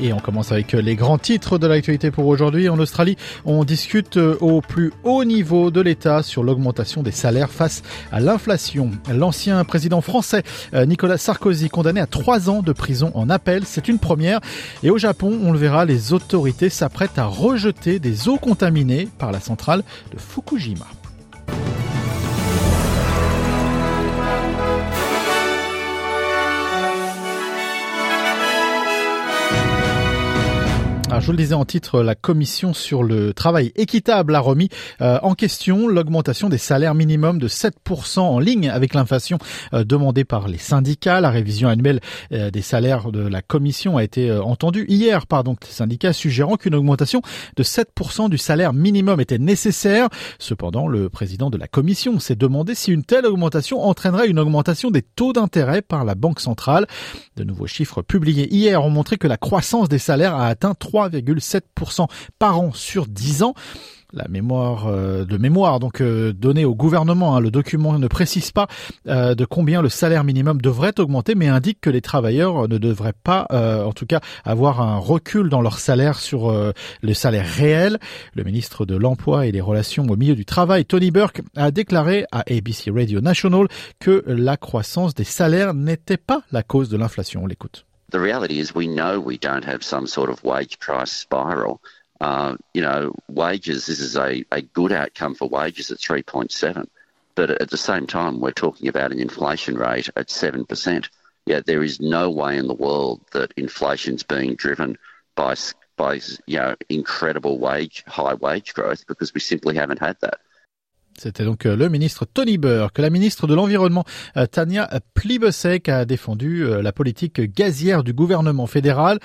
Et on commence avec les grands titres de l'actualité pour aujourd'hui. En Australie, on discute euh, au plus haut niveau de l'État sur l'augmentation des salaires face à l'inflation. L'ancien président français euh, Nicolas Sarkozy, condamné à trois ans de prison en appel, c'est une première. Et au Japon, on le verra, les autorités s'apprêtent à rejeter des eaux contaminées par la centrale de Fukushima. Je vous le disais en titre, la commission sur le travail équitable a remis euh, en question l'augmentation des salaires minimums de 7% en ligne avec l'inflation euh, demandée par les syndicats. La révision annuelle euh, des salaires de la commission a été entendue hier par donc les syndicats suggérant qu'une augmentation de 7% du salaire minimum était nécessaire. Cependant, le président de la commission s'est demandé si une telle augmentation entraînerait une augmentation des taux d'intérêt par la Banque centrale. De nouveaux chiffres publiés hier ont montré que la croissance des salaires a atteint 3 3,7% par an sur 10 ans la mémoire euh, de mémoire donc euh, donnée au gouvernement. Hein. le document ne précise pas euh, de combien le salaire minimum devrait augmenter, mais indique que les travailleurs ne devraient pas, en tout cas, avoir un recul dans leur salaire sur le salaire réel. Le ministre de l'Emploi et des Relations au milieu du travail, Tony Burke, a déclaré à ABC Radio National que la croissance des salaires n'était pas la cause de l'inflation. On l'écoute. The reality is we know we don't have some sort of wage price spiral. Uh, you know, wages, this is a, a good outcome for wages at 3.7. But at the same time, we're talking about an inflation rate at 7%. Yeah, there is no way in the world that inflation's being driven by, by you know, incredible wage, high wage growth because we simply haven't had that. C'était donc euh, le ministre Tony Burke. La ministre de l'Environnement, euh, Tania Plibersek, a défendu euh, la politique gazière du gouvernement fédéral.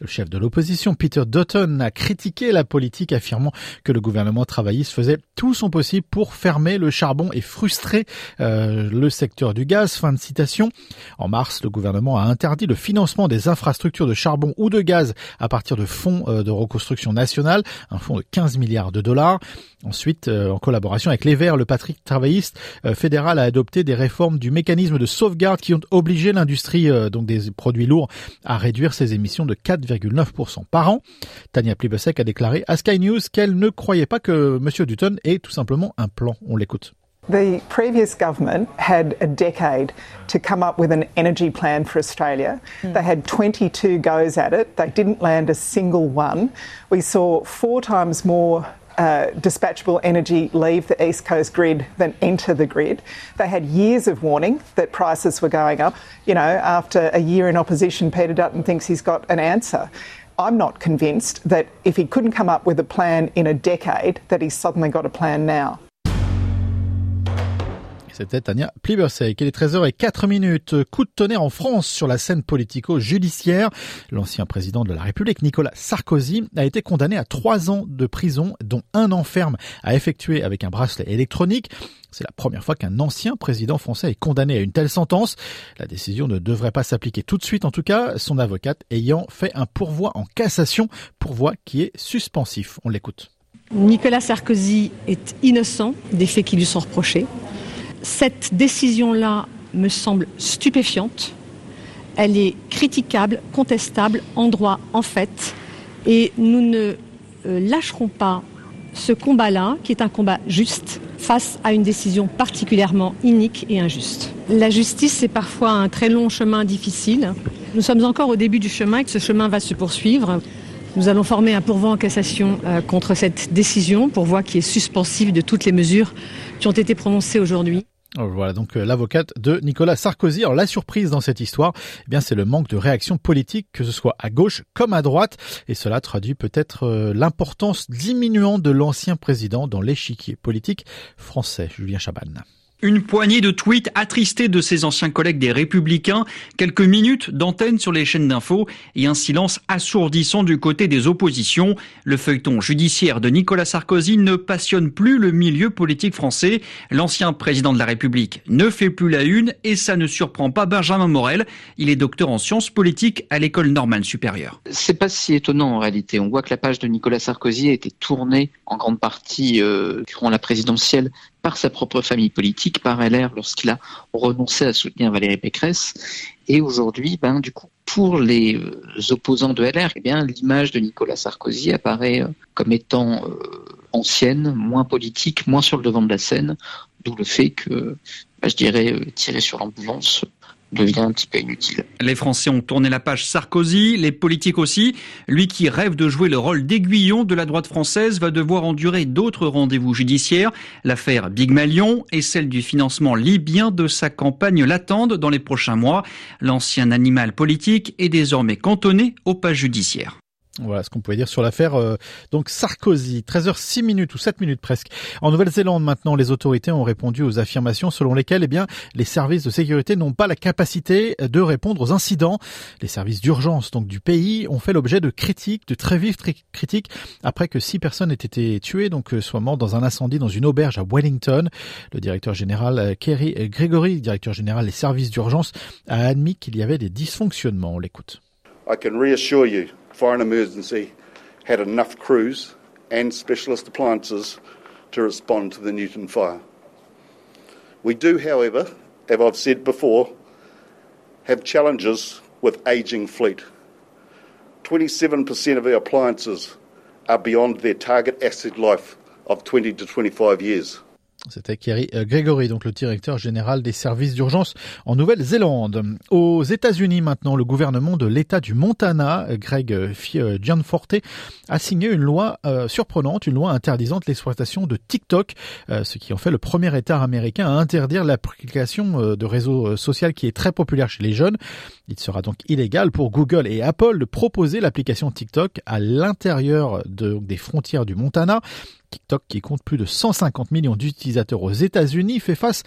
Le chef de l'opposition, Peter Dutton, a critiqué la politique, affirmant que le gouvernement travailliste faisait tout son possible pour fermer le charbon et frustrer le secteur du gaz. Fin de citation. En mars, le gouvernement a interdit le financement des infrastructures de charbon ou de gaz à partir de fonds de reconstruction nationale, un fonds de 15 milliards de dollars. Ensuite, en collaboration avec les le Patrick travailliste euh, fédéral a adopté des réformes du mécanisme de sauvegarde qui ont obligé l'industrie euh, donc des produits lourds à réduire ses émissions de 4,9% par an. Tania Plibersek a déclaré à Sky News qu'elle ne croyait pas que M. Dutton ait tout simplement un plan. On l'écoute. The previous government had a decade to come up with an energy plan for Australia. Mm. They had 22 goes at it. They didn't land a single one. We saw four times more uh, dispatchable energy leave the East Coast grid than enter the grid. They had years of warning that prices were going up. You know, after a year in opposition, Peter Dutton thinks he's got an answer. I'm not convinced that if he couldn't come up with a plan in a decade, that he's suddenly got a plan now. C'était Tania Plibersek. Il est 13h et 4 minutes. Coup de tonnerre en France sur la scène politico-judiciaire. L'ancien président de la République, Nicolas Sarkozy, a été condamné à trois ans de prison, dont un an ferme à effectuer avec un bracelet électronique. C'est la première fois qu'un ancien président français est condamné à une telle sentence. La décision ne devrait pas s'appliquer tout de suite, en tout cas, son avocate ayant fait un pourvoi en cassation, pourvoi qui est suspensif. On l'écoute. Nicolas Sarkozy est innocent des faits qui lui sont reprochés. Cette décision-là me semble stupéfiante. Elle est critiquable, contestable, en droit, en fait. Et nous ne euh, lâcherons pas ce combat-là, qui est un combat juste, face à une décision particulièrement inique et injuste. La justice, c'est parfois un très long chemin difficile. Nous sommes encore au début du chemin et que ce chemin va se poursuivre. Nous allons former un pourvoi en cassation euh, contre cette décision, pourvoi qui est suspensive de toutes les mesures qui ont été prononcées aujourd'hui. Oh, voilà donc euh, l'avocate de Nicolas Sarkozy. Alors la surprise dans cette histoire, eh bien c'est le manque de réaction politique, que ce soit à gauche comme à droite, et cela traduit peut-être euh, l'importance diminuante de l'ancien président dans l'échiquier politique français. Julien Chaban. Une poignée de tweets attristés de ses anciens collègues des Républicains, quelques minutes d'antenne sur les chaînes d'infos et un silence assourdissant du côté des oppositions. Le feuilleton judiciaire de Nicolas Sarkozy ne passionne plus le milieu politique français. L'ancien président de la République ne fait plus la une et ça ne surprend pas Benjamin Morel. Il est docteur en sciences politiques à l'école normale supérieure. C'est pas si étonnant en réalité. On voit que la page de Nicolas Sarkozy a été tournée en grande partie euh, durant la présidentielle par sa propre famille politique, par LR, lorsqu'il a renoncé à soutenir Valérie Pécresse. Et aujourd'hui, ben, du coup, pour les euh, opposants de LR, eh bien, l'image de Nicolas Sarkozy apparaît euh, comme étant euh, ancienne, moins politique, moins sur le devant de la scène, d'où le fait que, ben, je dirais, tirer sur l'ambulance devient. Les Français ont tourné la page Sarkozy, les politiques aussi. Lui qui rêve de jouer le rôle d'aiguillon de la droite française va devoir endurer d'autres rendez-vous judiciaires. L'affaire Big Malion et celle du financement libyen de sa campagne l'attendent dans les prochains mois. L'ancien animal politique est désormais cantonné aux pages judiciaires. Voilà ce qu'on pouvait dire sur l'affaire euh, donc Sarkozy. 13h06 minutes ou 7 minutes presque. En Nouvelle-Zélande maintenant, les autorités ont répondu aux affirmations selon lesquelles eh bien les services de sécurité n'ont pas la capacité de répondre aux incidents. Les services d'urgence donc du pays ont fait l'objet de critiques, de très vives critiques après que six personnes aient été tuées donc euh, soit mortes dans un incendie dans une auberge à Wellington. Le directeur général euh, Kerry Gregory, directeur général des services d'urgence, a admis qu'il y avait des dysfonctionnements. On l'écoute. Fire and Emergency had enough crews and specialist appliances to respond to the Newton fire. We do, however, as I've said before, have challenges with ageing fleet. 27% of our appliances are beyond their target asset life of 20 to 25 years. C'était Kerry euh, Gregory, donc le directeur général des services d'urgence en Nouvelle-Zélande. Aux États-Unis maintenant, le gouvernement de l'État du Montana, Greg euh, euh, Gianforte, a signé une loi surprenante, une loi interdisant l'exploitation de TikTok, ce qui en fait le premier État américain à interdire l'application de réseau social qui est très populaire chez les jeunes. Il sera donc illégal pour Google et Apple de proposer l'application TikTok à l'intérieur de, des frontières du Montana. TikTok, qui compte plus de 150 millions d'utilisateurs aux États-Unis, fait face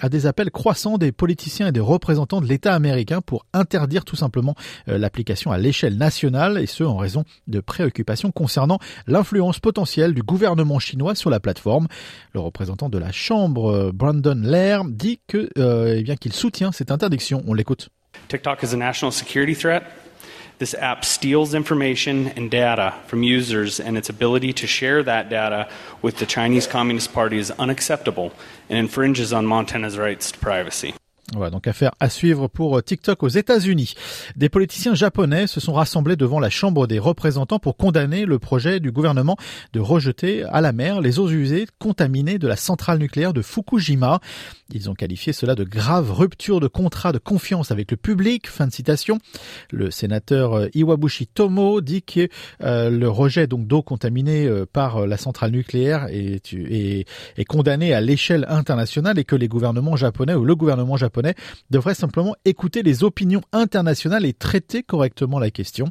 à des appels croissants des politiciens et des représentants de l'État américain pour interdire tout simplement euh, l'application à l'échelle nationale, et ce en raison de préoccupations concernant l'influence potentielle du gouvernement chinois sur la plateforme. Le représentant de la Chambre, euh, Brandon Lair, dit euh, eh qu'il soutient cette interdiction. On l'écoute. TikTok is a national security threat. This app steals information and data from users, and its ability to share that data with the Chinese Communist Party is unacceptable and infringes on Montana's rights to privacy. Voilà, donc affaire à suivre pour euh, TikTok aux États-Unis. Des politiciens japonais se sont rassemblés devant la Chambre des représentants pour condamner le projet du gouvernement de rejeter à la mer les eaux usées contaminées de la centrale nucléaire de Fukushima. Ils ont qualifié cela de grave rupture de contrat de confiance avec le public. Fin de citation. Le sénateur euh, Iwabushi Tomo dit que euh, le rejet donc d'eau contaminée par la centrale nucléaire est, est, est condamné à l'échelle internationale et que les gouvernements japonais ou le gouvernement japonais devrait simplement écouter les opinions internationales et traiter correctement la question.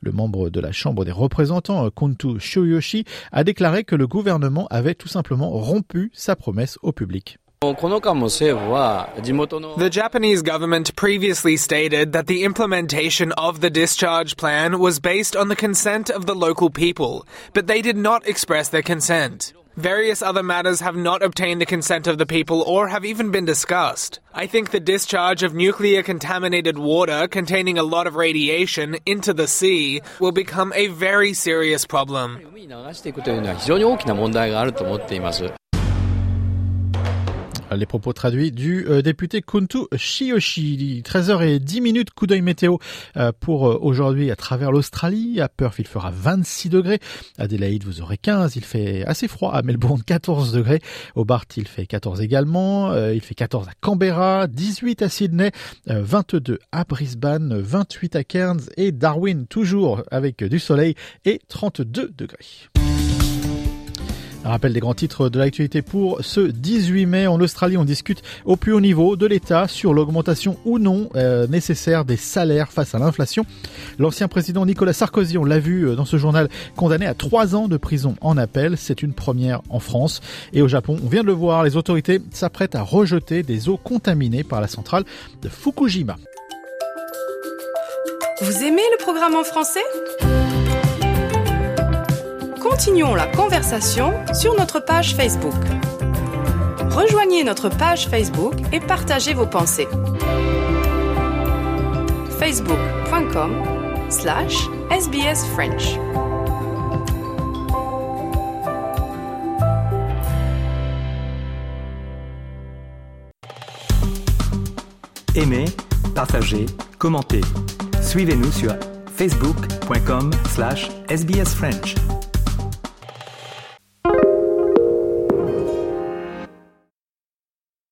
Le membre de la Chambre des représentants, Kuntu Shoyoshi, a déclaré que le gouvernement avait tout simplement rompu sa promesse au public. The Japanese government previously stated that the implementation of the discharge plan was based on the consent of the local people, but they did not express their consent. Various other matters have not obtained the consent of the people or have even been discussed. I think the discharge of nuclear contaminated water containing a lot of radiation into the sea will become a very serious problem. Les propos traduits du euh, député Kuntu Shioshi. 13h10 minutes, coup d'œil météo euh, pour euh, aujourd'hui à travers l'Australie. À Perth, il fera 26 degrés. À Adelaide, vous aurez 15. Il fait assez froid. À Melbourne, 14 degrés. Au Bart, il fait 14 également. il fait 14 à Canberra, 18 à Sydney, 22 à Brisbane, 28 à Cairns et Darwin, toujours avec du soleil et 32 degrés. Rappel des grands titres de l'actualité pour ce 18 mai. En Australie, on discute au plus haut niveau de l'État sur l'augmentation ou non euh, nécessaire des salaires face à l'inflation. L'ancien président Nicolas Sarkozy, on l'a vu euh, dans ce journal, condamné à trois ans de prison en appel. C'est une première en France. Et au Japon, on vient de le voir, les autorités s'apprêtent à rejeter des eaux contaminées par la centrale de Fukushima. Vous aimez le programme en français? Continuons la conversation sur notre page Facebook. Rejoignez notre page Facebook et partagez vos pensées. facebook.com slash sbsfrench Aimez, partagez, commentez. Suivez-nous sur facebook.com slash sbsfrench.